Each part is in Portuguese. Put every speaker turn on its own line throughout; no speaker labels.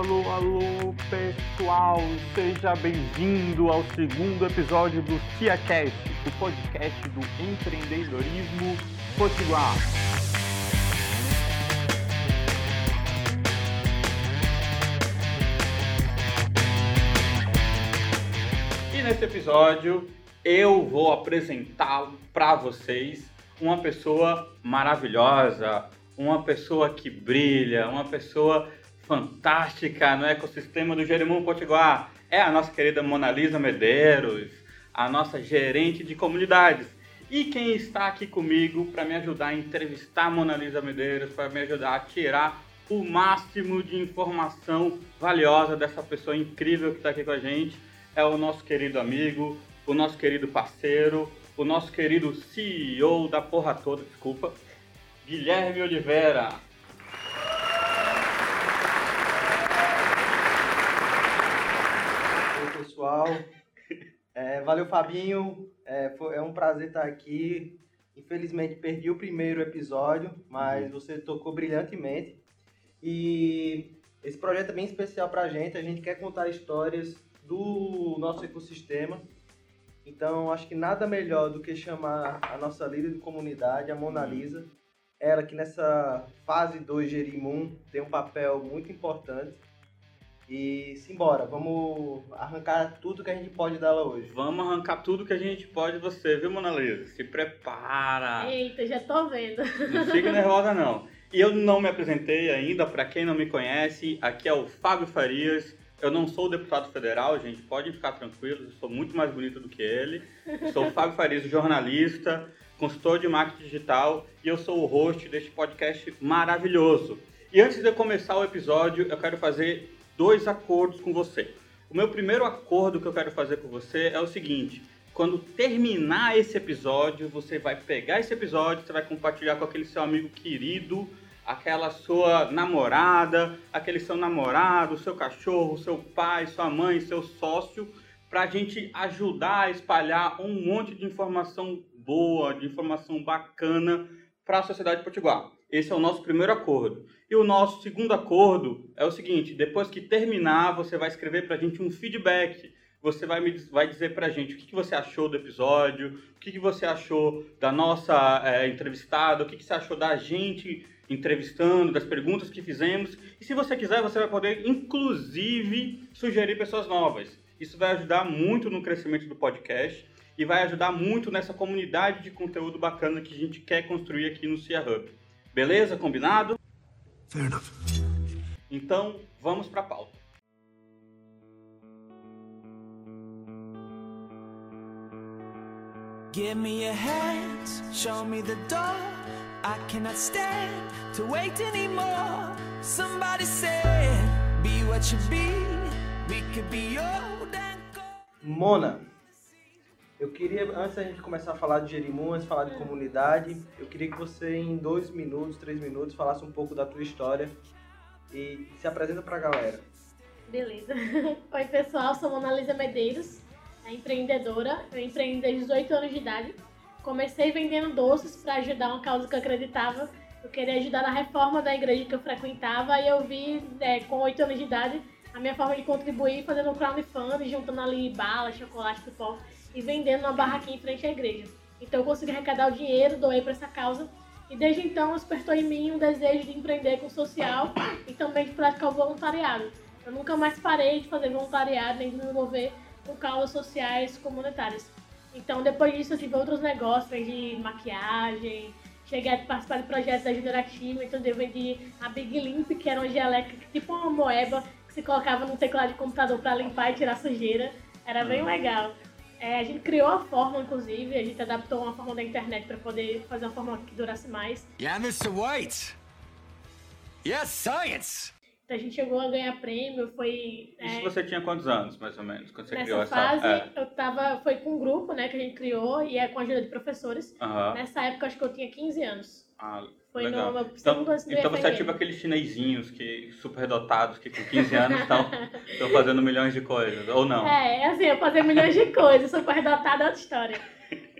alô, alô, pessoal! Seja bem-vindo ao segundo episódio do TiaCast, o podcast do empreendedorismo potiguar. E nesse episódio eu vou apresentar para vocês uma pessoa maravilhosa, uma pessoa que brilha, uma pessoa fantástica no ecossistema do Jeremoabo Potiguar. É a nossa querida Mona Lisa Medeiros, a nossa gerente de comunidades. E quem está aqui comigo para me ajudar a entrevistar a Mona Lisa Medeiros, para me ajudar a tirar o máximo de informação valiosa dessa pessoa incrível que está aqui com a gente, é o nosso querido amigo, o nosso querido parceiro, o nosso querido CEO da porra toda, desculpa, Guilherme Oliveira.
Oi, pessoal. É, valeu, Fabinho. É, foi, é um prazer estar aqui. Infelizmente perdi o primeiro episódio, mas uhum. você tocou brilhantemente. E esse projeto é bem especial para a gente. A gente quer contar histórias do nosso ecossistema. Então, acho que nada melhor do que chamar a nossa líder de comunidade, a Mona uhum. Lisa, ela que nessa fase 2 de Erimum tem um papel muito importante. E simbora, vamos arrancar tudo que a gente pode dela hoje.
Vamos arrancar tudo que a gente pode de você, viu, Mona Lisa? Se prepara!
Eita, já tô vendo.
Não fique nervosa, não. E eu não me apresentei ainda, para quem não me conhece, aqui é o Fábio Farias. Eu não sou deputado federal, gente, pode ficar tranquilos, eu sou muito mais bonito do que ele. Eu sou o Fábio Farias, jornalista consultor de marketing digital, e eu sou o host deste podcast maravilhoso. E antes de eu começar o episódio, eu quero fazer dois acordos com você. O meu primeiro acordo que eu quero fazer com você é o seguinte: quando terminar esse episódio, você vai pegar esse episódio, você vai compartilhar com aquele seu amigo querido, aquela sua namorada, aquele seu namorado, seu cachorro, seu pai, sua mãe, seu sócio, para a gente ajudar a espalhar um monte de informação boa, de informação bacana para a sociedade potiguar. Esse é o nosso primeiro acordo. E o nosso segundo acordo é o seguinte: depois que terminar, você vai escrever para a gente um feedback. Você vai, me, vai dizer para a gente o que, que, você achou do episódio, o que, que você achou da nossa é, entrevistada, o que, que você achou da gente entrevistando, das perguntas que fizemos. E se você quiser, você vai poder, inclusive, sugerir pessoas novas. Isso vai ajudar muito no crescimento do podcast e vai ajudar muito nessa comunidade de conteúdo bacana que a gente quer construir aqui no Cia Hub. Beleza? Combinado? Fair enough. Então, vamos para a pauta. Give me your hands, show me the door. I cannot stand to wait anymore. Somebody said, be what you be. We could be old and
Mona, eu queria, antes da gente começar a falar de Jerimu, antes de falar de comunidade, eu queria que você, em dois minutos, três minutos, falasse um pouco da tua história e se apresenta pra galera.
Beleza. Oi, pessoal, sou Mona Lisa Medeiros, é empreendedora. Eu empreendo desde 18 anos de idade. Comecei vendendo doces para ajudar uma causa que eu acreditava. Eu queria ajudar na reforma da igreja que eu frequentava e eu vi, é, com 8 anos de idade, a minha forma de contribuir fazendo um crowdfunding, juntando ali bala, chocolate, pipoca e vendendo uma barraquinha em frente à igreja. Então eu consegui arrecadar o dinheiro, doei para essa causa e desde então despertou em mim um desejo de empreender com o social e também de praticar o voluntariado. Eu nunca mais parei de fazer voluntariado nem de me envolver com causas sociais comunitárias. Então depois disso eu tive outros negócios de maquiagem, cheguei a participar de projetos da Generativa, então eu vendi a Big Limp, que era uma geleca, tipo uma moeba que se colocava no teclado de computador para limpar e tirar sujeira. Era bem legal. É, a gente criou a fórmula, inclusive, a gente adaptou uma fórmula da internet para poder fazer uma fórmula que durasse mais.
Yeah, Mr. White! Yes, science!
Então a gente chegou a ganhar prêmio, foi...
Isso é, você tinha quantos anos, mais ou menos, quando você
nessa
criou
essa... fase, é. eu tava... Foi com um grupo, né, que a gente criou, e é com a ajuda de professores. Uh -huh. Nessa época, acho que eu tinha 15 anos.
Ah, foi Legal. no então, então você é tipo aqueles chinesinhos que super dotados que com 15 anos estão fazendo milhões de coisas, ou não?
É, assim, eu fazer milhões de coisas, super dotada é outra história.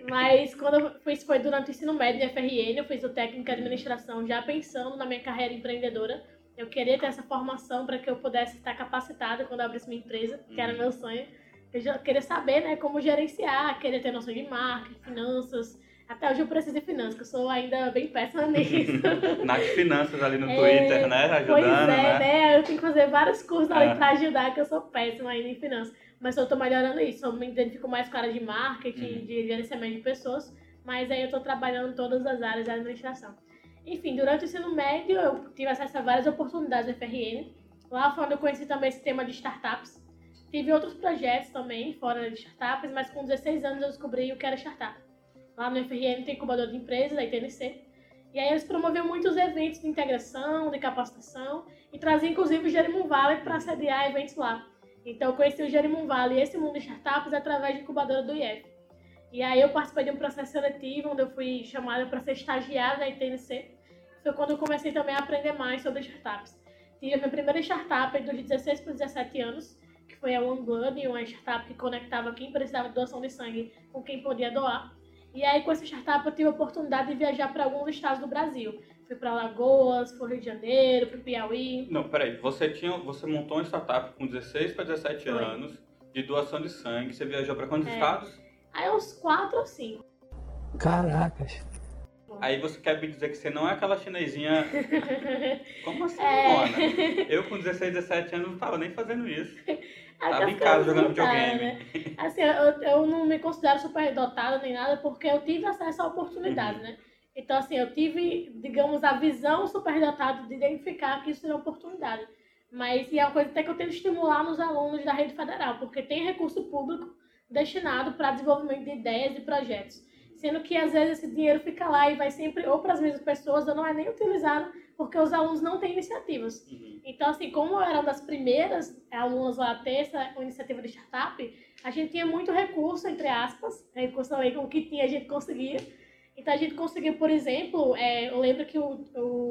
Mas quando eu fiz, foi durante o ensino médio de FRN, eu fiz o técnico de administração já pensando na minha carreira empreendedora. Eu queria ter essa formação para que eu pudesse estar capacitada quando eu abrisse minha empresa, que era
Uhum.
meu sonho. Eu já queria saber, né, como gerenciar, queria ter noção de marketing, finanças. Até hoje eu preciso de finanças, que eu sou ainda bem péssima nisso.
Nath Finanças ali no
É,
Twitter, né? Ajudando,
pois é,
né?
né? Eu tenho que fazer vários cursos ali
É.
pra ajudar, que eu sou péssima ainda em finanças. Mas eu tô melhorando isso. Eu me identifico mais com a área de marketing,
Uhum.
de gerenciamento de pessoas. Mas aí eu tô trabalhando em todas as áreas da administração. Enfim, durante o ensino médio, eu tive acesso a várias oportunidades do FRN. Lá foi onde eu conheci também esse tema de startups. Tive outros projetos também, fora de startups, mas com 16 anos eu descobri o que era startup. Lá no FRN tem incubador de empresas, a ITNC. E aí eles promoviam muitos eventos de integração, de capacitação, e traziam inclusive o Jerimum Valley para sediar eventos lá. Então eu conheci o Jerimum Valley e esse mundo de startups através de incubadora do IF. E aí eu participei de um processo seletivo, onde eu fui chamada para ser estagiária da ITNC. Foi quando eu comecei também a aprender mais sobre startups. Tive a minha primeira startup dos 16 para 17 anos, que foi a One Blood, uma startup que conectava quem precisava de doação de sangue com quem podia doar. E aí, com essa startup, eu tive a oportunidade de viajar para alguns estados do Brasil. Fui para Alagoas, fui Rio de Janeiro, para Piauí.
Não, peraí. Você, tinha, você montou uma startup com 16 para 17
Foi.
anos de doação de sangue. Você viajou para quantos
É.
estados?
Aí, uns quatro ou cinco.
Caracas.
Aí você quer me dizer que você não é aquela chinesinha. Como assim,
É.
Mona? Eu com 16, 17 anos não tava nem fazendo isso. Tava
Aquelas
em casa jogando videogame.
né? Assim, eu, eu não me considero super dotada nem nada, porque eu tive acesso à oportunidade,
Uhum.
né? Então, assim, eu tive, digamos, a visão superdotada de identificar que isso era uma oportunidade. Mas, e é uma coisa até que eu tento estimular nos alunos da rede federal, porque tem recurso público destinado para desenvolvimento de ideias e projetos. Sendo que, às vezes, esse dinheiro fica lá e vai sempre ou para as mesmas pessoas, ou não é nem utilizado, porque os alunos não têm iniciativas.
Uhum.
Então, assim, como eu era uma das primeiras alunas lá a ter essa iniciativa de startup, a gente tinha muito recurso, entre aspas, recurso também com o que tinha a gente conseguia. Então, a gente conseguiu, por exemplo, é, eu lembro que o,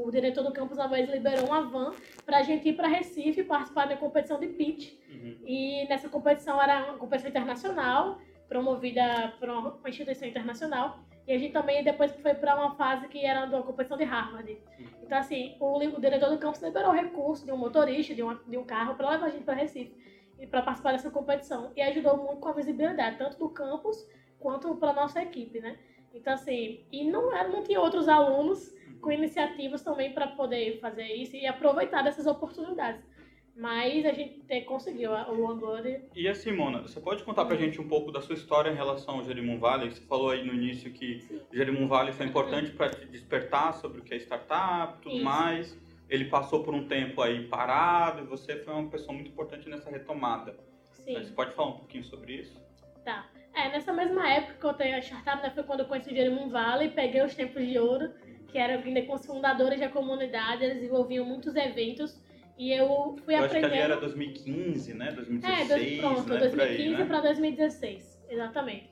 o diretor do campus uma vez liberou uma van para a gente ir para Recife participar da competição de pitch.
Uhum.
E nessa competição era uma competição internacional, promovida por uma instituição internacional. E a gente também depois foi para uma fase que era de uma competição de Harvard. Então, assim, o, o diretor do campus liberou recurso de um motorista, de, uma, de um carro, para levar a gente para Recife e para participar dessa competição. E ajudou muito com a visibilidade, tanto do campus quanto para nossa equipe, né? Então, assim, e não, era, não tinha outros alunos com iniciativas também para poder fazer isso e aproveitar dessas oportunidades. Mas a gente te- conseguiu a- o OneBlood.
E assim, Mona, você pode contar pra gente um pouco da sua história em relação ao Jerimum Valley? Você falou aí no início que
Sim.
o Jerimum Valley foi importante para te despertar sobre o que é startup e tudo
Isso.
mais. Ele passou por um tempo aí parado e você foi uma pessoa muito importante nessa retomada.
Sim.
Você pode falar um pouquinho sobre isso?
Tá. É, nessa mesma época que eu tenho a startup, né, foi quando eu conheci o Jerimum Valley, peguei os tempos de ouro, que era ainda com os fundadores da comunidade, eles desenvolviam muitos eventos, e eu fui
Eu acho que
aprendendo...
ali era 2015, né? 2016,
É, dois, pronto,
né?
2015
Por aí, né?
para 2016, exatamente.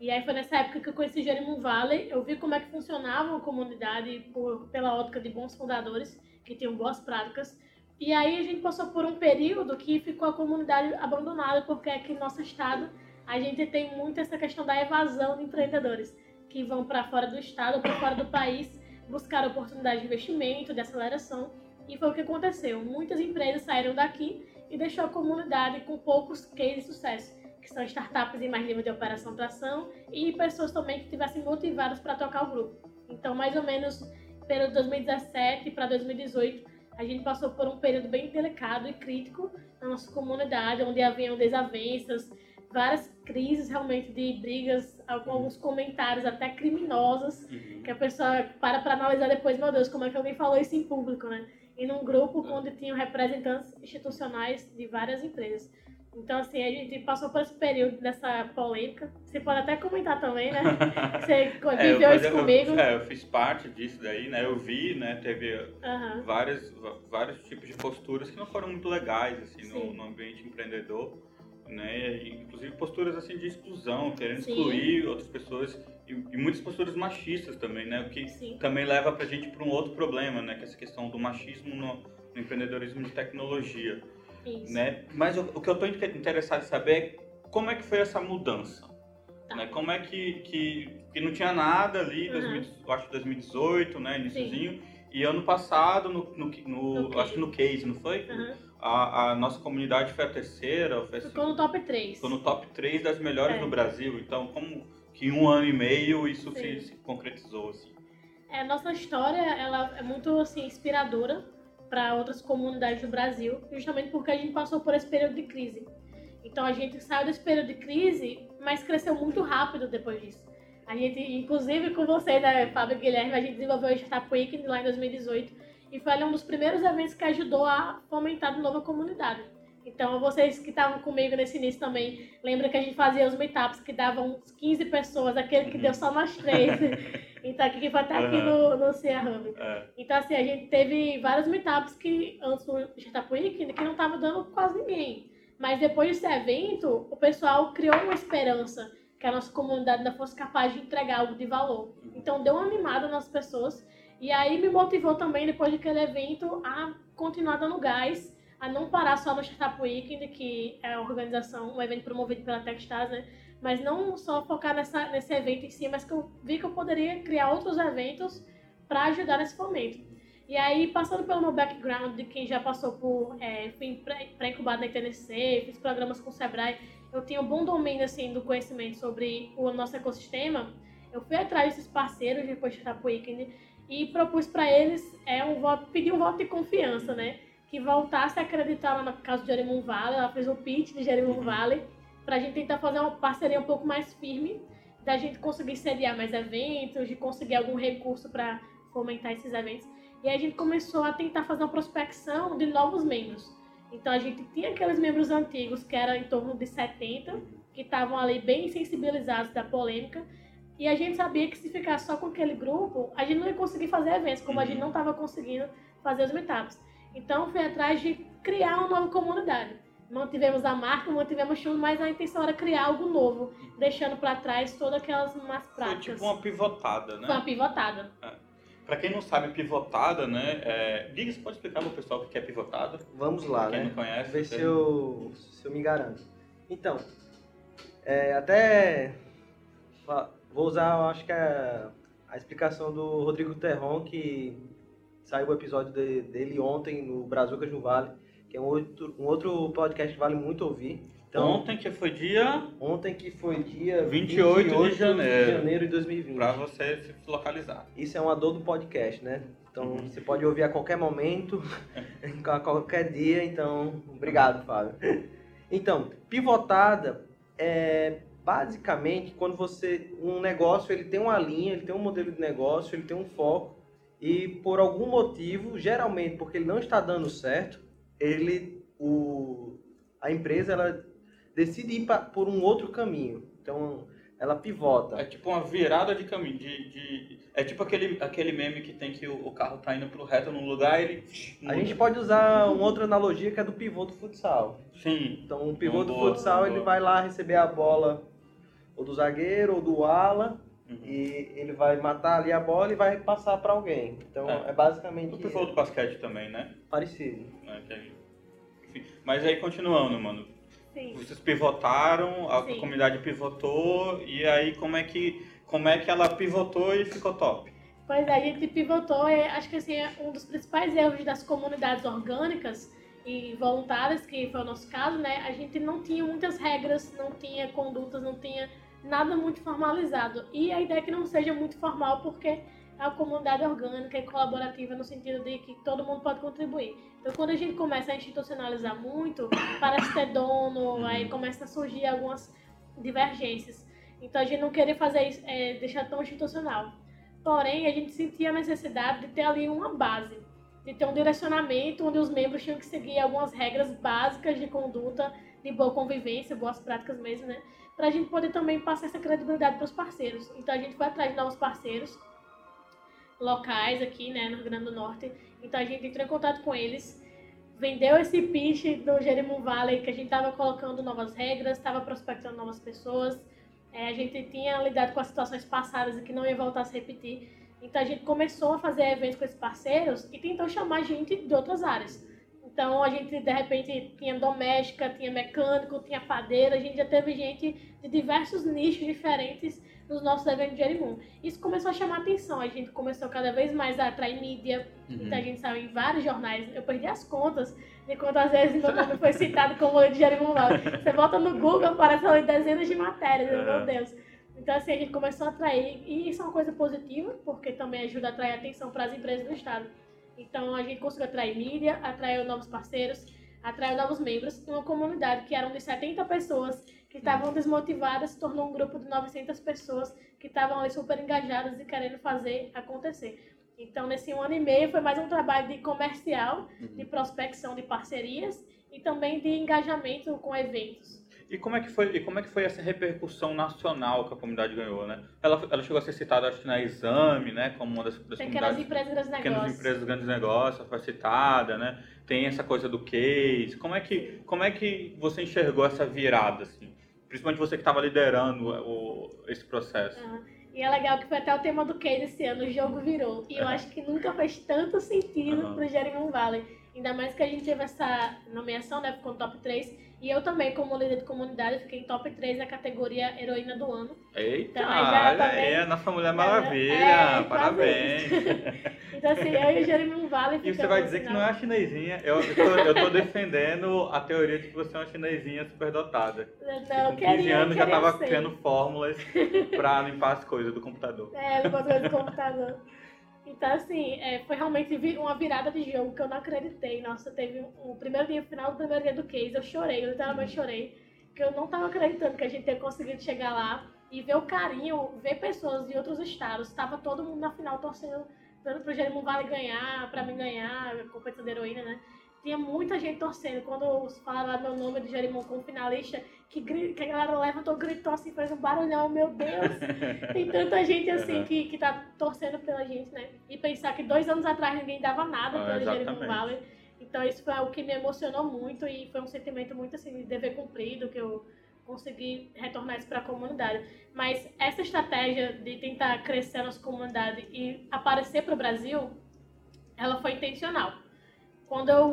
E aí foi nessa época que eu conheci Jerimum Valley, eu vi como é que funcionava a comunidade por, pela ótica de bons fundadores, que tinham boas práticas. E aí a gente passou por um período que ficou a comunidade abandonada, porque aqui no nosso estado a gente tem muito essa questão da evasão de empreendedores, que vão para fora do estado para fora do país buscar oportunidade de investimento, de aceleração. E foi o que aconteceu. Muitas empresas saíram daqui e deixou a comunidade com poucos cases de sucesso, que são startups em mais nível de operação tração e pessoas também que estivessem motivadas para tocar o grupo. Então, mais ou menos período 2017 para 2018, a gente passou por um período bem delicado e crítico na nossa comunidade, onde haviam desavenças, várias crises realmente de brigas, alguns comentários até criminosos,
Uhum.
que a pessoa para para analisar depois, meu Deus, como é que alguém falou isso em público, né? E num grupo onde tinham representantes institucionais de várias empresas. Então, assim, a gente passou por esse período dessa polêmica. Você pode até comentar também, né? Você
É, eu
viveu isso
fazia- eu-
comigo.
é, eu fiz parte disso daí, né? Eu vi, né? Teve
Aham.
várias, vários tipos de posturas que não foram muito legais, assim, no, no ambiente empreendedor, né? Inclusive posturas, assim, de exclusão, querendo
Sim.
excluir outras pessoas e, e muitas posturas machistas também, né? O que
Sim.
também leva pra gente para um outro problema, né? Que é essa questão do machismo no, no empreendedorismo de tecnologia,
Isso.
né? Mas o, o que eu tô inte- interessado em saber é como é que foi essa mudança,
Tá.
né? Como é que, que, que não tinha nada ali,
Uhum.
2000, eu acho 2018, né? Iniciozinho, E ano passado, no, no, no-
No
acho que no Case, não foi?
Aham.
A, a nossa comunidade foi a terceira, foi,
Ficou no top 3.
ficou no top 3 das melhores
É.
no Brasil. Então, como que em um ano e meio isso se, se concretizou, assim.
É, nossa história ela é muito assim, inspiradora para outras comunidades do Brasil, justamente porque a gente passou por esse período de crise. Então a gente saiu desse período de crise, mas cresceu muito rápido depois disso. A gente, inclusive com você, né, Fábio e Guilherme, a gente desenvolveu o Startup Weekend lá em 2018 e foi um dos primeiros eventos que ajudou a fomentar de novo a comunidade. Então vocês que estavam comigo nesse início também, lembra que a gente fazia os meetups que davam uns 15 pessoas, aquele que
Uhum.
deu só nós três. então aqui que vai estar aqui no, no Cia Hub.
É,
Então, assim, a gente teve vários meetups que, antes do Startup Weekend, que não tava dando quase ninguém. Mas depois desse evento, o pessoal criou uma esperança que a nossa comunidade ainda fosse capaz de entregar algo de valor. Então, deu uma animada nas pessoas. E aí me motivou também, depois daquele evento, a continuar dando gás, a não parar só no Startup Weekend, que é a organização, um evento promovido pela Techstars, né? Mas não só focar nessa, nesse evento em si, mas que eu vi que eu poderia criar outros eventos para ajudar nesse fomento. E aí, passando pelo meu background de quem já passou por, é, fui pré- pré-incubado na ITNC, fiz programas com o Sebrae, eu tinha um bom domínio, assim, do conhecimento sobre o nosso ecossistema, eu fui atrás desses parceiros depois de Startup Weekend e propus para eles é, um voto, pedir um voto de confiança, né? Que voltasse a acreditar no caso de Jerimum Valley, ela fez o pitch de Jerimum Valley, para a gente tentar fazer uma parceria um pouco mais firme, da gente conseguir sediar mais eventos, de conseguir algum recurso para fomentar esses eventos. E a gente começou a tentar fazer uma prospecção de novos membros. Então a gente tinha aqueles membros antigos, que eram em torno de 70, que estavam ali bem sensibilizados da polêmica. E a gente sabia que se ficar só com aquele grupo, a gente não ia conseguir fazer eventos, como a gente não estava conseguindo fazer os meetups. Então fui atrás de criar uma nova comunidade. Mantivemos a marca, mantivemos o show, mas a intenção era criar algo novo, deixando para trás todas aquelas más
foi
práticas.
tipo uma pivotada, né?
Foi uma pivotada.
Pra quem não sabe, pivotada, né? É... Diga, você pode explicar pro pessoal o que é pivotada?
Vamos lá,
Quem
né?
não conhece.
Ver se
você-
eu, se eu me garanto. Então, é, até vou usar, eu acho que a, a explicação do Rodrigo Terron, que saiu o episódio de- dele ontem no Brazucas no Vale, que é um outro, um outro podcast que vale muito ouvir. Então,
Ontem, que foi dia
ontem que foi dia
28 de janeiro.
de janeiro de 2020.
pra você se localizar.
Isso é uma dor do podcast, né? Então
Uhum.
você pode ouvir a qualquer momento, a qualquer dia. Então, obrigado, Fábio. Então, pivotada é basicamente quando você um negócio ele tem uma linha, ele tem um modelo de negócio, ele tem um foco e por algum motivo, geralmente porque ele não está dando certo, ele o a empresa ela decide ir pa- por um outro caminho. Então, ela pivota.
É tipo uma virada de caminho. De, de- É tipo aquele, aquele meme que tem que o, o carro tá indo pro reto num lugar ele.
A gente pode usar uma outra analogia que é do pivô do futsal.
Sim.
Então, o pivô do
Boa,
futsal,
boa.
ele vai lá receber a bola ou do zagueiro ou do ala
Uhum.
e ele vai matar ali a bola e vai passar para alguém. Então,
É.
é, basicamente
O pivô do basquete também, né?
parecido.
Que gente- Enfim, Mas aí continuando, mano.
Sim.
Vocês pivotaram, a
Sim.
comunidade pivotou, e aí como é que como é que ela pivotou e ficou top?
Pois é, a gente pivotou, e acho que assim, é um dos principais erros das comunidades orgânicas e voluntárias, que foi o nosso caso, né? A gente não tinha muitas regras, não tinha condutas, não tinha nada muito formalizado. E a ideia é que não seja muito formal, porque é uma comunidade orgânica e colaborativa no sentido de que todo mundo pode contribuir. Então, quando a gente começa a institucionalizar muito, parece ter dono, aí começa a surgir algumas divergências. Então, a gente não queria fazer isso, é, deixar tão institucional. Porém, a gente sentia a necessidade de ter ali uma base, de ter um direcionamento onde os membros tinham que seguir algumas regras básicas de conduta, de boa convivência, boas práticas mesmo, né? Para a gente poder também passar essa credibilidade para os parceiros. Então, a gente foi atrás de novos parceiros locais aqui, né, no Rio Grande do Norte. Então, a gente entrou em contato com eles, vendeu esse pitch do Jerimum Valley, que a gente estava colocando novas regras, estava prospectando novas pessoas, é, a gente tinha lidado com as situações passadas e que não ia voltar a se repetir. Então a gente começou a fazer eventos com esses parceiros e tentou chamar gente de outras áreas. Então a gente de repente tinha doméstica, tinha mecânico, tinha padeira, a gente já teve gente de diversos nichos diferentes nos nossos eventos de Jerimum. Isso começou a chamar atenção, a gente começou cada vez mais a atrair mídia,
Uhum.
então a gente saiu em vários jornais, eu perdi as contas de quantas vezes meu nome foi citado como de Jerimum. Você volta no Google, aparece ali dezenas de matérias,
É.
meu Deus. Então assim, a gente começou a atrair, e isso é uma coisa positiva, porque também ajuda a atrair atenção para as empresas do estado. Então a gente conseguiu atrair mídia, atraiu novos parceiros, atraiu novos membros e uma comunidade que eram de 70 pessoas que estavam desmotivadas, se tornou um grupo de 900 pessoas que estavam ali super engajadas e querendo fazer acontecer. Então nesse um ano e meio foi mais um trabalho de comercial, de prospecção de parcerias e também de engajamento com eventos.
E como é que foi, e como é que foi essa repercussão nacional que a comunidade ganhou, né? Ela, ela chegou a ser citada, acho que na Exame, né? Como uma das, das
Pequenas empresas, grandes
Pequenas
negócios.
empresas, grandes negócios, foi citada, né? Tem essa coisa do case. Como é que, como é que você enxergou essa virada, assim? Principalmente você que estava liderando o, esse processo.
Aham. E é legal que foi até o tema do case esse ano, o jogo virou. E eu
Aham.
acho que nunca fez tanto sentido
Aham.
pro Jerimum Valley. Ainda mais que a gente teve essa nomeação, né? Ficou no top 3. E eu também, como líder de comunidade, fiquei em top 3 na categoria Heroína do Ano.
Eita,
Então, já
olha
também-
aí, a nossa Mulher Maravilha,
é,
parabéns.
Então, assim, eu e o Jerimum Valley
E você vai dizer que
final.
não é a chinesinha. Eu, eu, tô, eu tô defendendo a teoria de que você é uma chinesinha superdotada. Que
Não,
com 15
queria,
anos já tava
ser.
criando fórmulas pra limpar as coisas do computador.
É, no controle do computador. Então, assim, é, foi realmente uma virada de jogo que eu não acreditei. Nossa, teve um, o primeiro dia, o final do primeiro dia do case, eu chorei, eu literalmente chorei. Porque eu não tava acreditando que a gente tinha conseguido chegar lá e ver o carinho, ver pessoas de outros estados. Tava todo mundo na final torcendo, dando pro Jerimum Vale ganhar, pra mim ganhar, competição da heroína, né? Tinha muita gente torcendo. Quando falaram meu nome do Jerimum como finalista, que, que a galera levantou, gritou assim, fez um barulhão, meu Deus! Tem tanta gente assim que, que tá torcendo pela gente, né? E pensar que dois anos atrás ninguém dava nada
Ah,
pelo
exatamente.
Valley. Então isso foi algo que me emocionou muito e foi um sentimento muito assim de dever cumprido, que eu consegui retornar isso para a comunidade. Mas essa estratégia de tentar crescer a nossa comunidade e aparecer para o Brasil, ela foi intencional. Quando eu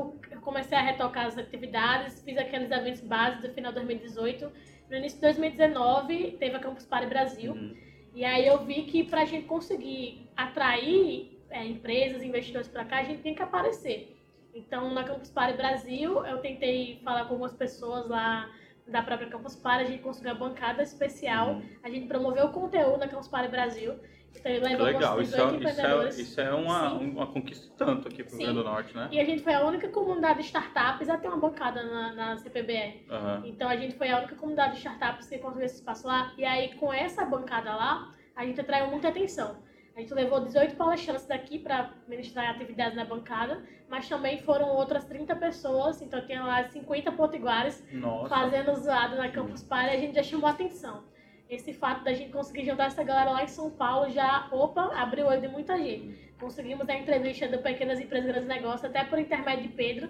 comecei a retocar as atividades, fiz aqueles eventos básicos do final de 2018, no início de 2019 teve a Campus Party Brasil,
Uhum.
e aí eu vi que para a gente conseguir atrair é, empresas, investidores para cá, a gente tem que aparecer. Então, na Campus Party Brasil, eu tentei falar com algumas pessoas lá da própria Campus Party, a gente conseguiu uma bancada especial,
Uhum.
a gente promoveu o conteúdo na Campus Party Brasil. Então,
Legal, isso
18
é, isso, é, isso é uma,
Sim.
uma conquista tanto aqui pro Rio
Sim.
Grande do Norte, né?
E a gente foi a única comunidade de startups a ter uma bancada na, na CPBR.
Aham.
Então a gente foi a única comunidade de startups que conseguiu esse espaço lá. E aí com essa bancada lá, a gente atraiu muita atenção. A gente levou 18 palestrantes daqui para ministrar atividades na bancada, mas também foram outras 30 pessoas, então tinha lá 50 potiguares
Nossa.
fazendo zoado na Campus Party, a gente já chamou atenção. Esse fato da gente conseguir juntar essa galera lá em São Paulo já, opa, abriu o olho de muita gente. Conseguimos a entrevista do Pequenas Empresas Grandes Negócios, até por intermédio de Pedro.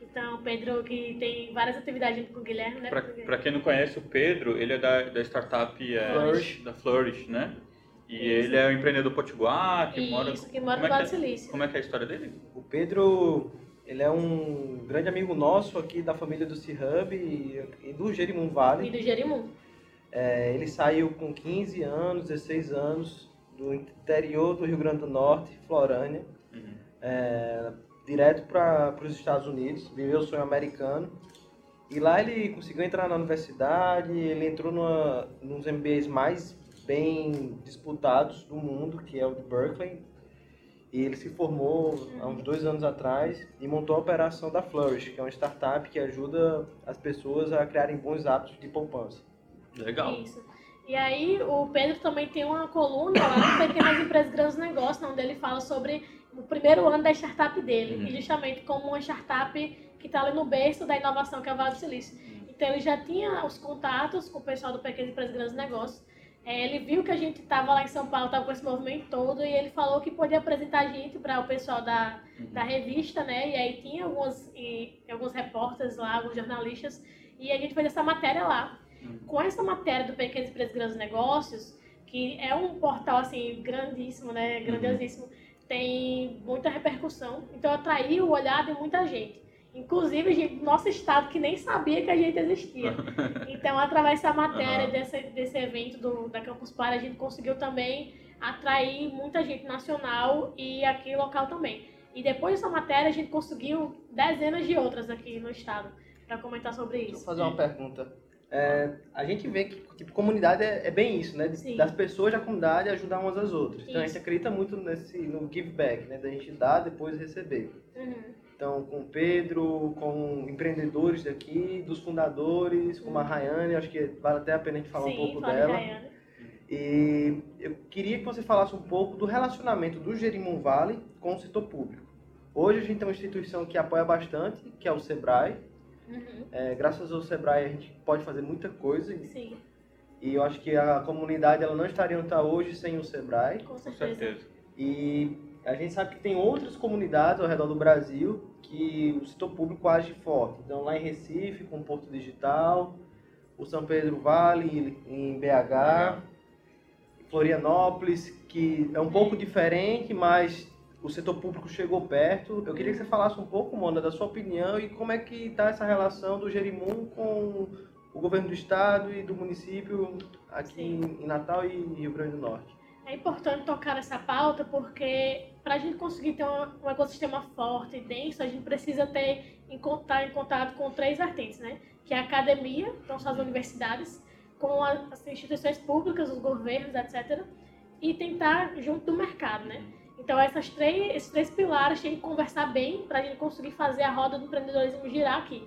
Então, Pedro que tem várias atividades junto com o Guilherme, né?
Pra quem não conhece o Pedro, ele é da, da startup é,
Flourish.
da Flourish, né? E
Isso.
ele é um empreendedor potiguar que mora.
Isso, que mora no
é
Vale do
que é-
Silício.
Como é que é a história dele?
O Pedro, ele é um grande amigo nosso aqui da família do C-Hub e, e do Jerimum
E
Vale.
do Jerimum.
É, ele saiu com 15 anos, 16 anos, do interior do Rio Grande do Norte, Florânia,
Uhum.
é, direto para os Estados Unidos, viveu o sonho americano. E lá ele conseguiu entrar na universidade, ele entrou numa, nos MBAs mais bem disputados do mundo, que é o de Berkeley. E ele se formou há uns dois anos atrás e montou a operação da Flourish, que é uma startup que ajuda as pessoas a criarem bons hábitos de poupança.
Legal.
Isso. E aí, o Pedro também tem uma coluna lá no Pequenas Empresas Grandes Negócios, onde ele fala sobre o primeiro ano da startup dele.
Uhum.
E justamente como uma startup que está ali no berço da inovação, que é o Vale do Silício. Então, ele já tinha os contatos com o pessoal do Pequenas Empresas Grandes Negócios. É, ele viu que a gente estava lá em São Paulo, estava com esse movimento todo, e ele falou que podia apresentar a gente para o pessoal da, da revista, né? E aí tinha alguns, e, alguns repórteres lá, alguns jornalistas, e a gente fez essa matéria lá. Com essa matéria do Pequenos Empresas Grandes Negócios, que é um portal assim grandíssimo, né? Grandiosíssimo, tem muita repercussão. Então atraiu o olhar de muita gente. Inclusive, gente, nosso estado que nem sabia que a gente existia. Então, através dessa matéria,
Aham.
desse, desse evento do, da Campus Party, a gente conseguiu também atrair muita gente nacional e aqui local também. E depois dessa matéria, a gente conseguiu dezenas de outras aqui no estado para comentar sobre isso.
fazer uma pergunta. É, a gente vê que tipo, comunidade é, é bem isso, né? De-. Das pessoas da comunidade ajudar umas às outras. Então a
Isso.
gente acredita muito nesse, no give back, né? Da gente dar, depois receber.
Uhum.
Então, com o Pedro, com empreendedores daqui, dos fundadores, como a Rayane, acho que vale até a pena a gente falar
Sim,
um pouco dela.
Rayane.
E eu queria que você falasse um pouco do relacionamento do Jerimum Vale com o setor público. Hoje a gente tem uma instituição que apoia bastante, que é o SEBRAE.
Uhum.
É, graças ao SEBRAE a gente pode fazer muita coisa e-
Sim,
e eu acho que a comunidade ela não estaria onde está hoje sem o SEBRAE.
com
Com
certeza.
certeza.
E a gente sabe que tem outras comunidades ao redor do Brasil que o setor público age forte. Então, lá em Recife, com o Porto Digital, o São Pedro Vale, em BH, Florianópolis, que é um pouco diferente, mas o setor público chegou perto. Eu queria que você falasse um pouco, Mona, da sua opinião e como é que está essa relação do Jerimum com o governo do estado e do município aqui
Sim.
em Natal e Rio Grande do Norte.
É importante tocar nessa pauta porque para a gente conseguir ter um, ecossistema forte e denso, a gente precisa ter em, con- estar em contato com três vertentes, né? Que é a academia, então são as universidades, com as instituições públicas, os governos, etc. E tentar junto do mercado, né? Então essas três, esses três pilares têm que conversar bem para a gente conseguir fazer a roda do empreendedorismo girar aqui.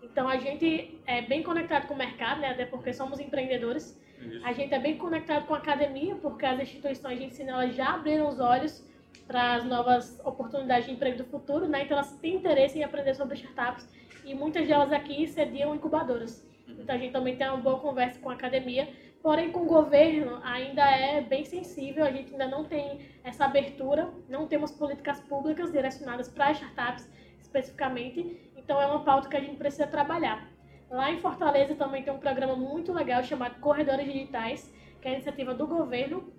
Então a gente é bem conectado com o mercado, né? Até porque somos empreendedores.
Isso.
A gente é bem conectado com a academia, porque as instituições de ensino elas já abriram os olhos para as novas oportunidades de emprego do futuro, né? Então elas têm interesse em aprender sobre startups e muitas delas aqui cediam incubadoras. Então a gente também tem uma boa conversa com a academia, porém com o governo ainda é bem sensível, a gente ainda não tem essa abertura, não temos políticas públicas direcionadas para startups especificamente, então é uma pauta que a gente precisa trabalhar. Lá em Fortaleza também tem um programa muito legal chamado Corredores Digitais, que é a iniciativa do governo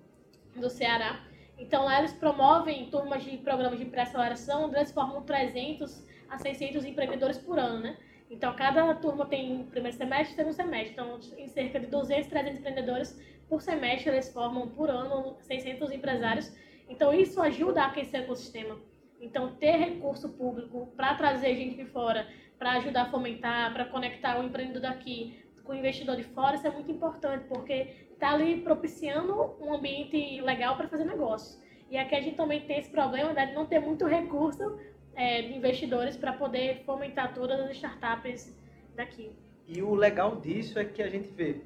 do Ceará. Então lá eles promovem turmas de programas de pré-aceleração, onde eles formam 300 a 600 empreendedores por ano, né? Então cada turma tem primeiro semestre e segundo semestre. Então em cerca de 200, 300 empreendedores por semestre eles formam por ano 600 empresários. Então isso ajuda a aquecer o ecossistema. Então ter recurso público para trazer gente de fora, para ajudar a fomentar, para conectar o empreendedor daqui com o investidor de fora, isso é muito importante, porque está ali propiciando um ambiente legal para fazer negócio. E aqui a gente também tem esse problema né, de não ter muito recurso é, de investidores para poder fomentar todas as startups daqui.
E o legal disso é que a gente vê,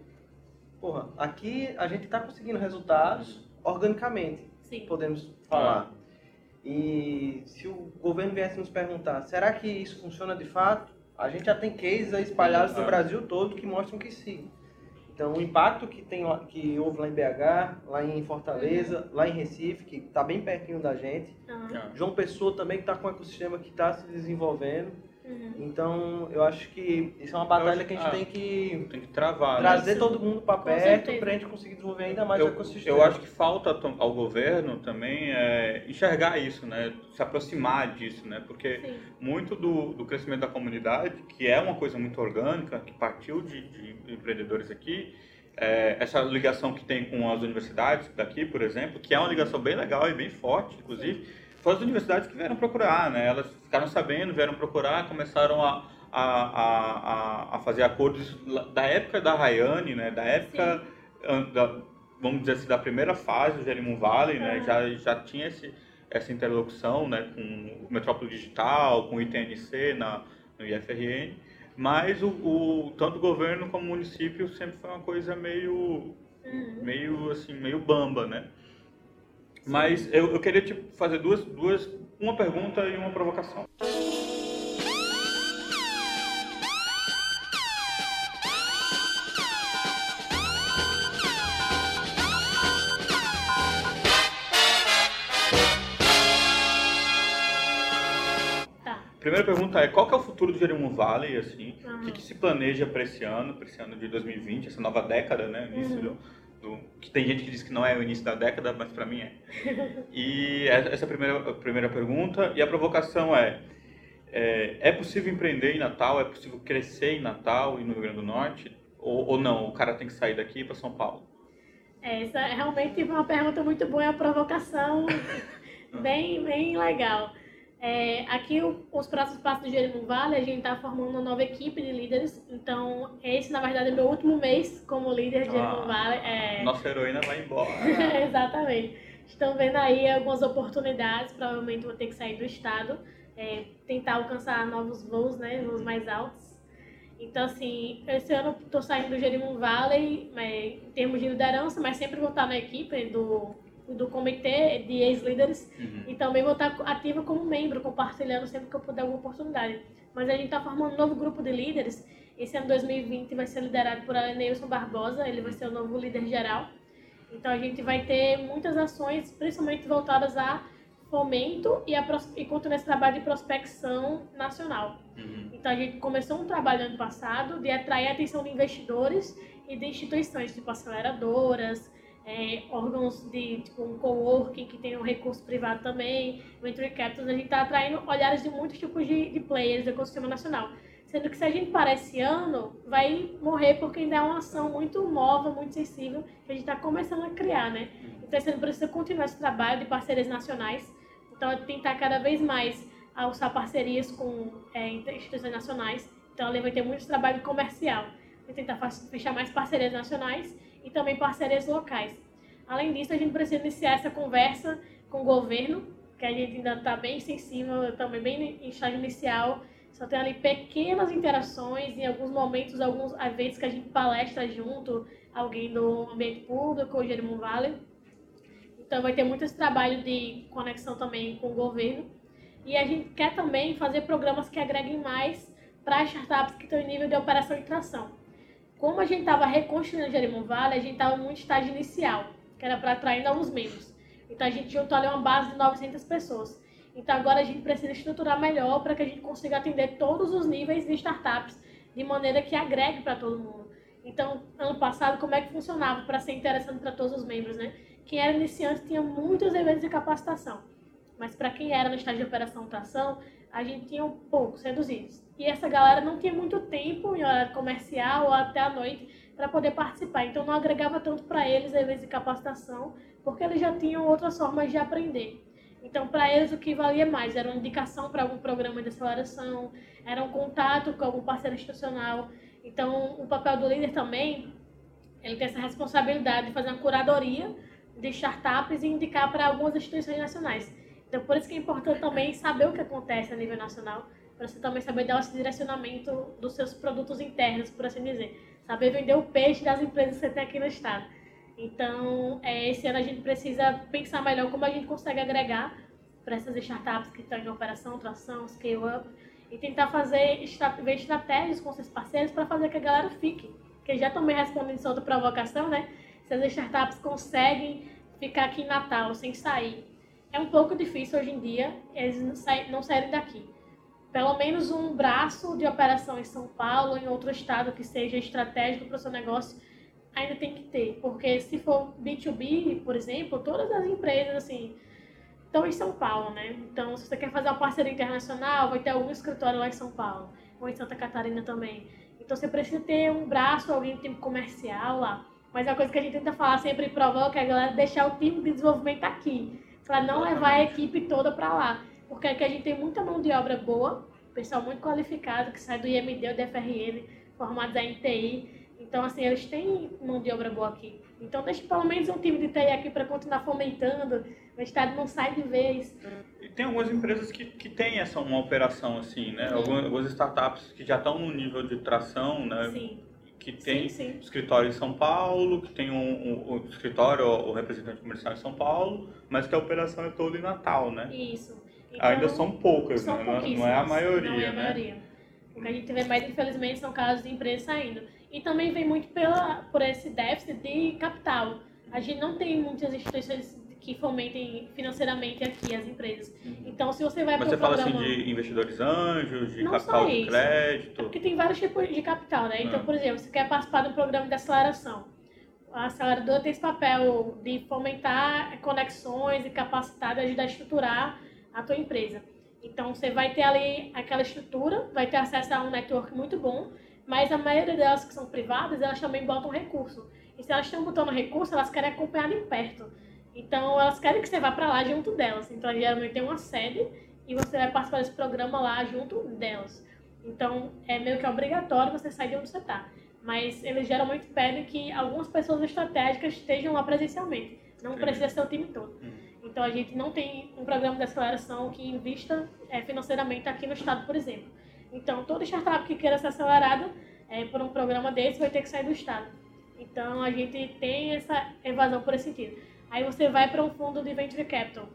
porra, aqui a gente está conseguindo resultados organicamente,
Sim,
podemos falar. E se o governo viesse nos perguntar, será que isso funciona de fato? A gente já tem cases espalhados
Sim.
no Brasil todo que mostram que sim. Então, o impacto que, tem lá, que houve lá em BH, lá em Fortaleza, lá em Recife, que está bem pertinho da gente.
Ah,
João Pessoa também que está com um ecossistema que está se desenvolvendo.
Uhum.
Então, eu acho que isso é uma batalha
acho-
que a gente
ah,
tem que
Tem que travar, né?
trazer
Isso.
todo mundo para perto para a gente conseguir desenvolver ainda mais o
eu,
ecossistema.
eu acho que falta to- ao governo também é, enxergar isso, né? Se aproximar disso, né? Porque
Sim,
muito do, do crescimento da comunidade, que é uma coisa muito orgânica, que partiu de, de empreendedores aqui, é, essa ligação que tem com as universidades daqui, por exemplo, que é uma ligação bem legal e bem forte, inclusive, foram as universidades que vieram procurar, né? Elas ficaram sabendo, vieram procurar, começaram a, a, a, a- fazer acordos da época da Rayane, né? Da época, da- vamos dizer assim, da primeira fase do Jerimum Valley, né?
Aham.
Já, já tinha esse, essa interlocução, né? Com o Metrópole Digital, com o ITNC na, no IFRN. Mas o, o- tanto o governo como o município sempre foi uma coisa meio,
uhum.
meio assim, meio bamba, né? Mas eu, eu queria te fazer duas, duas, uma pergunta e uma provocação.
Tá.
Primeira pergunta é, qual que é o futuro do Jerimum Valley, assim? O
Aham.
que, que se planeja para esse ano, para esse ano de 2020, essa nova década, né? Início
Uhum.
Do, que tem gente que diz que não é o início da década, mas para mim é. E essa é a primeira, a primeira pergunta. E a provocação é, É, é possível empreender em Natal? É possível crescer em Natal e no Rio Grande do Norte? Ou, ou não? O cara tem que sair daqui para São Paulo?
Essa é realmente uma pergunta muito boa, é uma provocação bem, bem legal. É, aqui, o, os próximos passos do Jerimum Vale, a gente está formando uma nova equipe de líderes. Então, esse, na verdade, é meu último mês como líder de Jerimum ah, Vale. É...
Nossa heroína vai embora.
Exatamente. Estão vendo aí algumas oportunidades, provavelmente vou ter que sair do estado, é, tentar alcançar novos voos, né, voos mais altos. Então, assim, esse ano estou saindo do Jerimum Valley, é, em termos de liderança, mas sempre vou estar na equipe do do comitê de ex-líderes uhum. e também vou estar ativa como membro, compartilhando sempre que eu puder alguma oportunidade. Mas a gente está formando um novo grupo de líderes. Esse ano 2020 vai ser liderado por Alenilson Barbosa, ele vai ser o novo líder geral. Então a gente vai ter muitas ações, principalmente voltadas a fomento e, a, e continuar esse trabalho de prospecção nacional. Uhum. Então a gente começou um trabalho ano passado de atrair a atenção de investidores e de instituições, tipo aceleradoras, é, órgãos de tipo um coworking que tem um recurso privado também, venture capital, a gente está atraindo olhares de muitos tipos de, de players do ecossistema nacional. Sendo que se a gente parar esse ano, vai morrer porque ainda é uma ação muito nova, muito sensível, que a gente está começando a criar, né? Então a gente precisa continuar esse trabalho de parcerias nacionais. Então é tentar cada vez mais alçar parcerias com é, instituições nacionais. Então ela vai ter muito trabalho comercial. Vai tentar fechar mais parcerias nacionais e também parcerias locais. Além disso, a gente precisa iniciar essa conversa com o governo, que a gente ainda está bem sensível, também bem em estágio inicial, só tem ali pequenas interações, em alguns momentos, alguns eventos que a gente palestra junto, alguém do ambiente público, o Jerimum Vale. Então vai ter muito esse trabalho de conexão também com o governo. E a gente quer também fazer programas que agreguem mais para startups que estão em nível de operação e tração como a gente estava reconstruindo o Jerimum Vale, a gente estava muito estágio inicial, que era para atrair novos membros. Então a gente juntou ali uma base de 900 pessoas. Então agora a gente precisa estruturar melhor para que a gente consiga atender todos os níveis de startups de maneira que agregue para todo mundo. Então, ano passado, como é que funcionava para ser interessante para todos os membros, né? Quem era iniciante tinha muitos eventos de capacitação, mas para quem era no estágio de operação tração, a gente tinha um poucos reduzidos. E essa galera não tinha muito tempo em horário comercial ou até a noite para poder participar. Então não agregava tanto para eles eventos de capacitação, porque eles já tinham outras formas de aprender. Então, para eles, o que valia mais era uma indicação para algum programa de aceleração, era um contato com algum parceiro institucional. Então, o papel do líder também, ele tem essa responsabilidade de fazer uma curadoria de startups e indicar para algumas instituições nacionais. Então, por isso que é importante também saber o que acontece a nível nacional, para você também saber dar esse direcionamento dos seus produtos internos, por assim dizer. Saber vender o peixe das empresas que você tem aqui no estado. Então, é, esse ano a gente precisa pensar melhor como a gente consegue agregar para essas startups que estão em operação, tração, scale-up, e tentar fazer ver estratégias com seus parceiros para fazer que a galera fique. Que já também respondendo outra provocação, né? Se as startups conseguem ficar aqui em Natal sem sair. É um pouco difícil hoje em dia eles não saírem daqui pelo menos um braço de operação em São Paulo, em outro estado que seja estratégico para o seu negócio, ainda tem que ter. Porque se for B2B, por exemplo, todas as empresas, assim, estão em São Paulo, né? Então, se você quer fazer uma parceria internacional, vai ter algum escritório lá em São Paulo, ou em Santa Catarina também. Então, você precisa ter um braço, alguém tem comercial lá. Mas a coisa que a gente tenta falar sempre provoca é a galera deixar o time de desenvolvimento aqui, para não levar a equipe toda para lá porque aqui a gente tem muita mão de obra boa, pessoal muito qualificado que sai do IMD ou do FRN, formados em TI. Então, assim, eles têm mão de obra boa aqui. Então, deixa pelo menos um time de TI aqui para continuar fomentando. O Estado não sai de vez.
E tem algumas empresas que, que têm essa uma operação assim, né? Algumas, algumas startups que já estão no nível de tração, né?
Sim.
Que tem sim, sim. escritório em São Paulo, que tem um, um, um escritório, o representante comercial em São Paulo, mas que a operação é toda em Natal, né?
Isso.
Então, Ainda são poucas, são né? Não é a maioria, não é a
né? maioria. O que a gente vê mais, infelizmente, são casos de empresas saindo. E também vem muito pela, por esse déficit de capital. A gente não tem muitas instituições que fomentem financeiramente aqui as empresas. Uhum. Então, se você vai
para o
programa...
Mas você fala assim de investidores anjos, de não capital de crédito...
É porque tem vários tipos de capital, né? Então, ah. por exemplo, você quer participar de um programa de aceleração. A aceleradora tem esse papel de fomentar conexões e capacidade, ajudar a estruturar a tua empresa. Então você vai ter ali aquela estrutura, vai ter acesso a um network muito bom, mas a maioria delas que são privadas, elas também botam recurso. E se elas estão botando recurso, elas querem acompanhar de perto. Então elas querem que você vá para lá junto delas. Então geralmente tem uma sede e você vai participar desse programa lá junto delas. Então é meio que obrigatório você sair de onde você está. Mas eles geralmente pedem que algumas pessoas estratégicas estejam lá presencialmente. Não precisa ser o time todo.
Hum.
Então a gente não tem um programa de aceleração que invista é, financeiramente aqui no estado, por exemplo. Então toda startup que queira ser acelerada é, por um programa desse vai ter que sair do estado. Então a gente tem essa evasão por esse sentido. Aí você vai para um fundo de venture capital.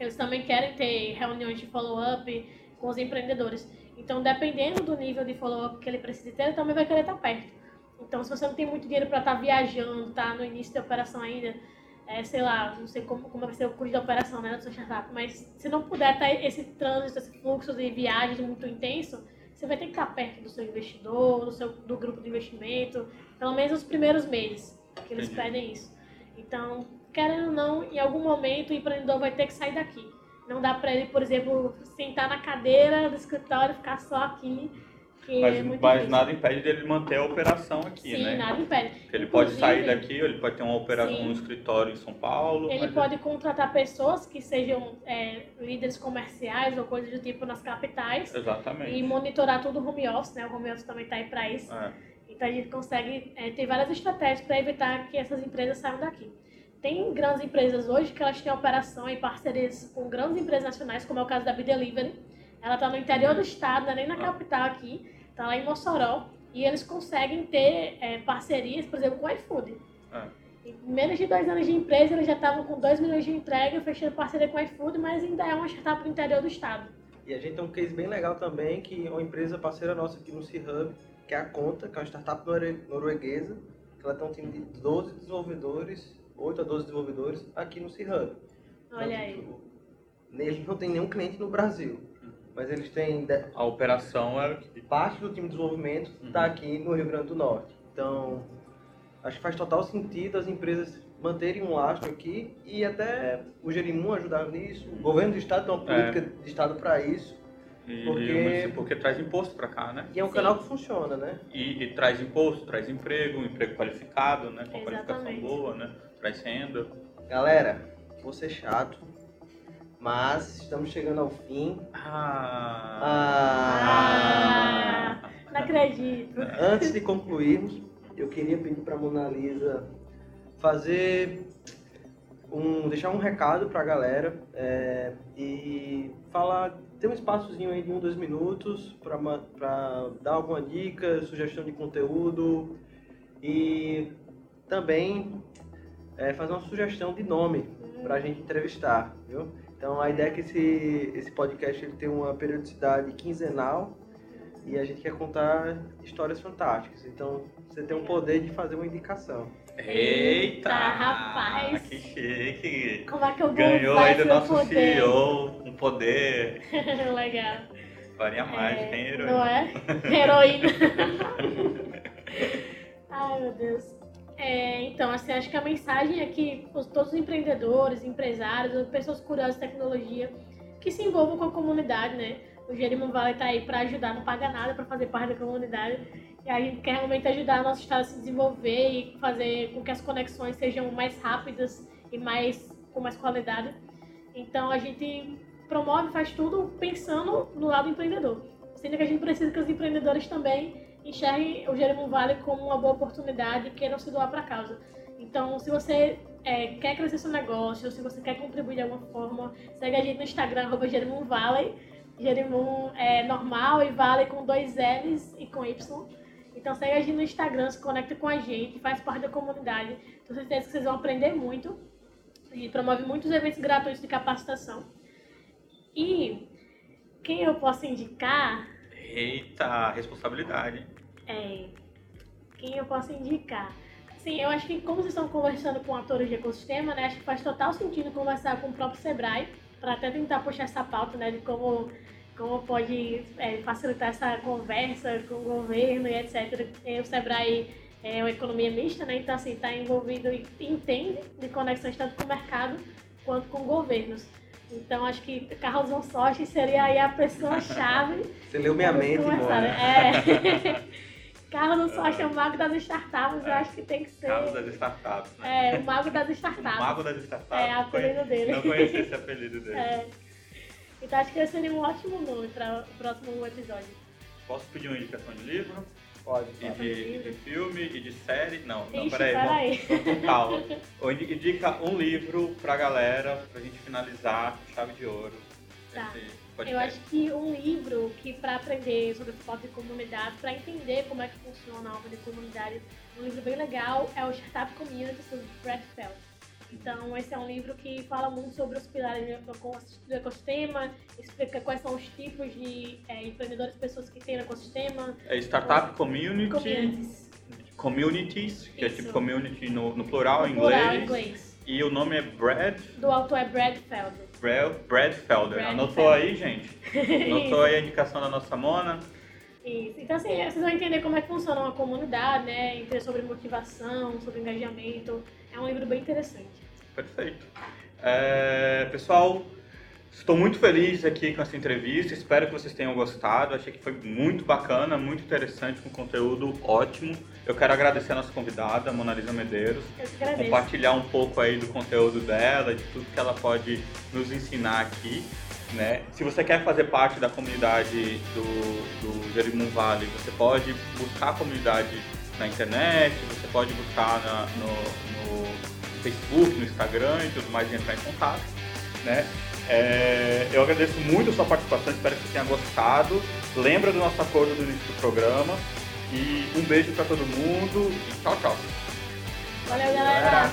Eles também querem ter reuniões de follow-up com os empreendedores. Então, dependendo do nível de follow-up que ele precisa ter, ele também vai querer estar perto. Então, se você não tem muito dinheiro para estar viajando, tá no início da operação ainda, é, sei lá, não sei como, como vai ser o custo da operação né, da sua startup, mas se não puder ter esse trânsito, esse fluxo de viagens muito intenso, você vai ter que estar perto do seu investidor, do, seu, do grupo de investimento, pelo menos nos primeiros meses que eles
Entendi.
pedem isso. Então, querendo ou não, em algum momento o empreendedor vai ter que sair daqui. Não dá para ele, por exemplo, sentar na cadeira do escritório e ficar só aqui, que é
Mas, mas nada impede dele manter a operação aqui,
Sim,
né?
nada impede.
Porque ele pode sair
Inclusive,
daqui, ou ele pode ter uma operação,
Sim.
um escritório em São Paulo.
Ele
mas
pode contratar pessoas que sejam é, líderes comerciais ou coisas do tipo nas capitais
Exatamente.
e monitorar tudo home office, né? O home office também está aí para isso.
É.
Então a gente consegue é, ter várias estratégias para evitar que essas empresas saiam daqui. Tem grandes empresas hoje que elas têm operação e parcerias com grandes empresas nacionais, como é o caso da Bidelivery. Ela está no interior do estado, não é nem na
Ah.
capital aqui, está lá em Mossoró. E eles conseguem ter é, parcerias, por exemplo, com o iFood.
É.
Em menos de dois anos de empresa, eles já estavam com 2 milhões de entrega, fechando parceria com o iFood, mas ainda é uma startup do interior do estado.
E a gente tem um case bem legal também, que é uma empresa parceira nossa aqui no C-Hub, que é a Conta, que é uma startup norue- norueguesa, que ela tem um time de 12 desenvolvedores, 8 a 12 desenvolvedores, aqui no C-Hub.
Olha
Então,
aí.
tipo, Eles não tem nenhum cliente no Brasil, mas eles têm de-
A operação é
parte do time de desenvolvimento está
Uhum.
aqui no Rio Grande do Norte. Então, acho que faz total sentido as empresas manterem um lastro aqui e até o Jerimum ajudar nisso. O governo do estado tem uma
É.
política de estado para isso.
E,
Porque-
e porque traz imposto pra cá, né?
E é um
Sim.
canal que funciona, né?
E, e traz imposto, traz emprego, emprego qualificado, né? Com qualificação
Exatamente.
boa, né? Renda.
Galera, vou ser chato, mas estamos chegando ao fim.
Ah.
Ah, não acredito.
Antes de concluirmos, eu queria pedir para Mona Lisa fazer um, deixar um recado para a galera é, e falar, ter um espaçozinho aí de um, dois minutos para dar alguma dica, sugestão de conteúdo e também é, fazer uma sugestão de nome para a gente entrevistar, viu? Então a ideia é que esse, esse podcast ele tem uma periodicidade quinzenal e a gente quer contar histórias fantásticas. Então você tem o poder de fazer uma indicação.
Eita!
rapaz.
Que chique!
Como é que eu
Ganhou aí do nosso
poder?
CEO um poder.
Legal.
Faria mais,
É,
tem
Não
heroína.
é? Heroína. Ai, meu Deus. É, então, assim, acho que a mensagem é que os- todos os empreendedores, empresários, pessoas curiosas de tecnologia, que se envolvam com a comunidade, né? O Jerimum Valley tá aí para ajudar, não paga nada para fazer parte da comunidade. E a gente quer realmente ajudar a nosso estado a se desenvolver e fazer com que as conexões sejam mais rápidas e mais com mais qualidade. Então a gente promove, faz tudo pensando no lado empreendedor. Sendo que a gente precisa que os empreendedores também enxerguem o Jerimum Valley como uma boa oportunidade e queiram se doar para a causa. Então, se você é, quer crescer seu negócio, se você quer contribuir de alguma forma, segue a gente no Instagram, arroba. Jerimum é normal e Valley com dois L's e com Y. Então segue a gente no Instagram, se conecta com a gente, faz parte da comunidade. Tenho certeza que vocês vão aprender muito. A gente promove muitos eventos gratuitos de capacitação. E quem eu posso indicar
Eita, responsabilidade.
É. Quem eu posso indicar? Sim, eu acho que como vocês estão conversando com atores de ecossistema, né? Acho que faz total sentido conversar com o próprio Sebrae para até tentar puxar essa pauta, né? De como, como pode é, facilitar essa conversa com o governo e etc. E o Sebrae é uma economia mista, né? Então, assim, está envolvido e entende de conexões tanto com o mercado quanto com governos. Então acho que Carlos von Sorte seria aí a pessoa-chave.
Você leu minha mente, mano.
É. Carlos von Sorte é o mago das startups, eu acho que tem que ser.
Carlos das startups, né?
É, o mago das
O
startups.
mago das startups.
É, o apelido dele.
Não conhecia esse apelido dele.
É. Então acho que esse seria um ótimo nome para o próximo episódio.
Posso pedir uma indicação de livro?
Pode,
E de, e de filme? E de série? Não, não,
Ixi,
peraí.
peraí.
Vamos, vamos com calma. Indica um livro pra galera, pra gente finalizar com chave de ouro.
Tá.
Esse
Eu
podcast.
acho que um livro que para aprender sobre suporte de comunidade, para entender como é que funciona a alma de comunidade, um livro bem legal é o Startup Community, do Brad Feld. Então, esse é um livro que fala muito sobre os pilares do ecos- do ecossistema, explica quais são os tipos de é, empreendedores, pessoas que tem no ecossistema,
É Startup Community,
communities,
Communities, que é
Isso.
tipo community no, no plural, em
no plural
inglês.
em inglês.
E o nome é Brad,
Do autor é Brad Feld.
Brad, Brad Anotou
Felder.
aí, gente? Anotou aí a indicação da nossa Mona?
Isso. Então, assim, vocês vão entender como é que funciona uma comunidade, né? Entender sobre motivação, sobre engajamento. É um livro bem interessante.
Perfeito. É, pessoal, estou muito feliz aqui com essa entrevista. Espero que vocês tenham gostado. Achei que foi muito bacana, muito interessante, com conteúdo ótimo. Eu quero agradecer a nossa convidada, a Mona Lisa Medeiros, compartilhar um pouco aí do conteúdo dela, de tudo que ela pode nos ensinar aqui. Né? Se você quer fazer parte da comunidade do, do Jerimum Valley, você pode buscar a comunidade na internet, você pode buscar na- no, no Facebook, no Instagram e tudo mais e entrar em contato. Né? É, eu agradeço muito a sua participação, espero que você tenha gostado. Lembra do nosso acordo do início do programa. E um beijo para todo mundo e tchau, tchau.
Valeu, galera.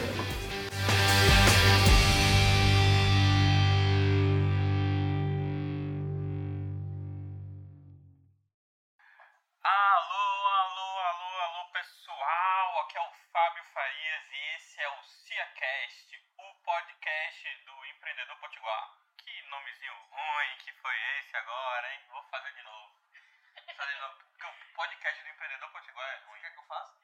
Alô, alô, alô, alô, pessoal! Aqui é o Fábio Farias e esse é o CiaCast, o podcast empreendedor potiguar. Que nomezinho ruim que foi esse agora, hein? Vou fazer de novo. Vou fazer de novo. Porque o podcast do empreendedor potiguar é ruim. O que é que eu faço?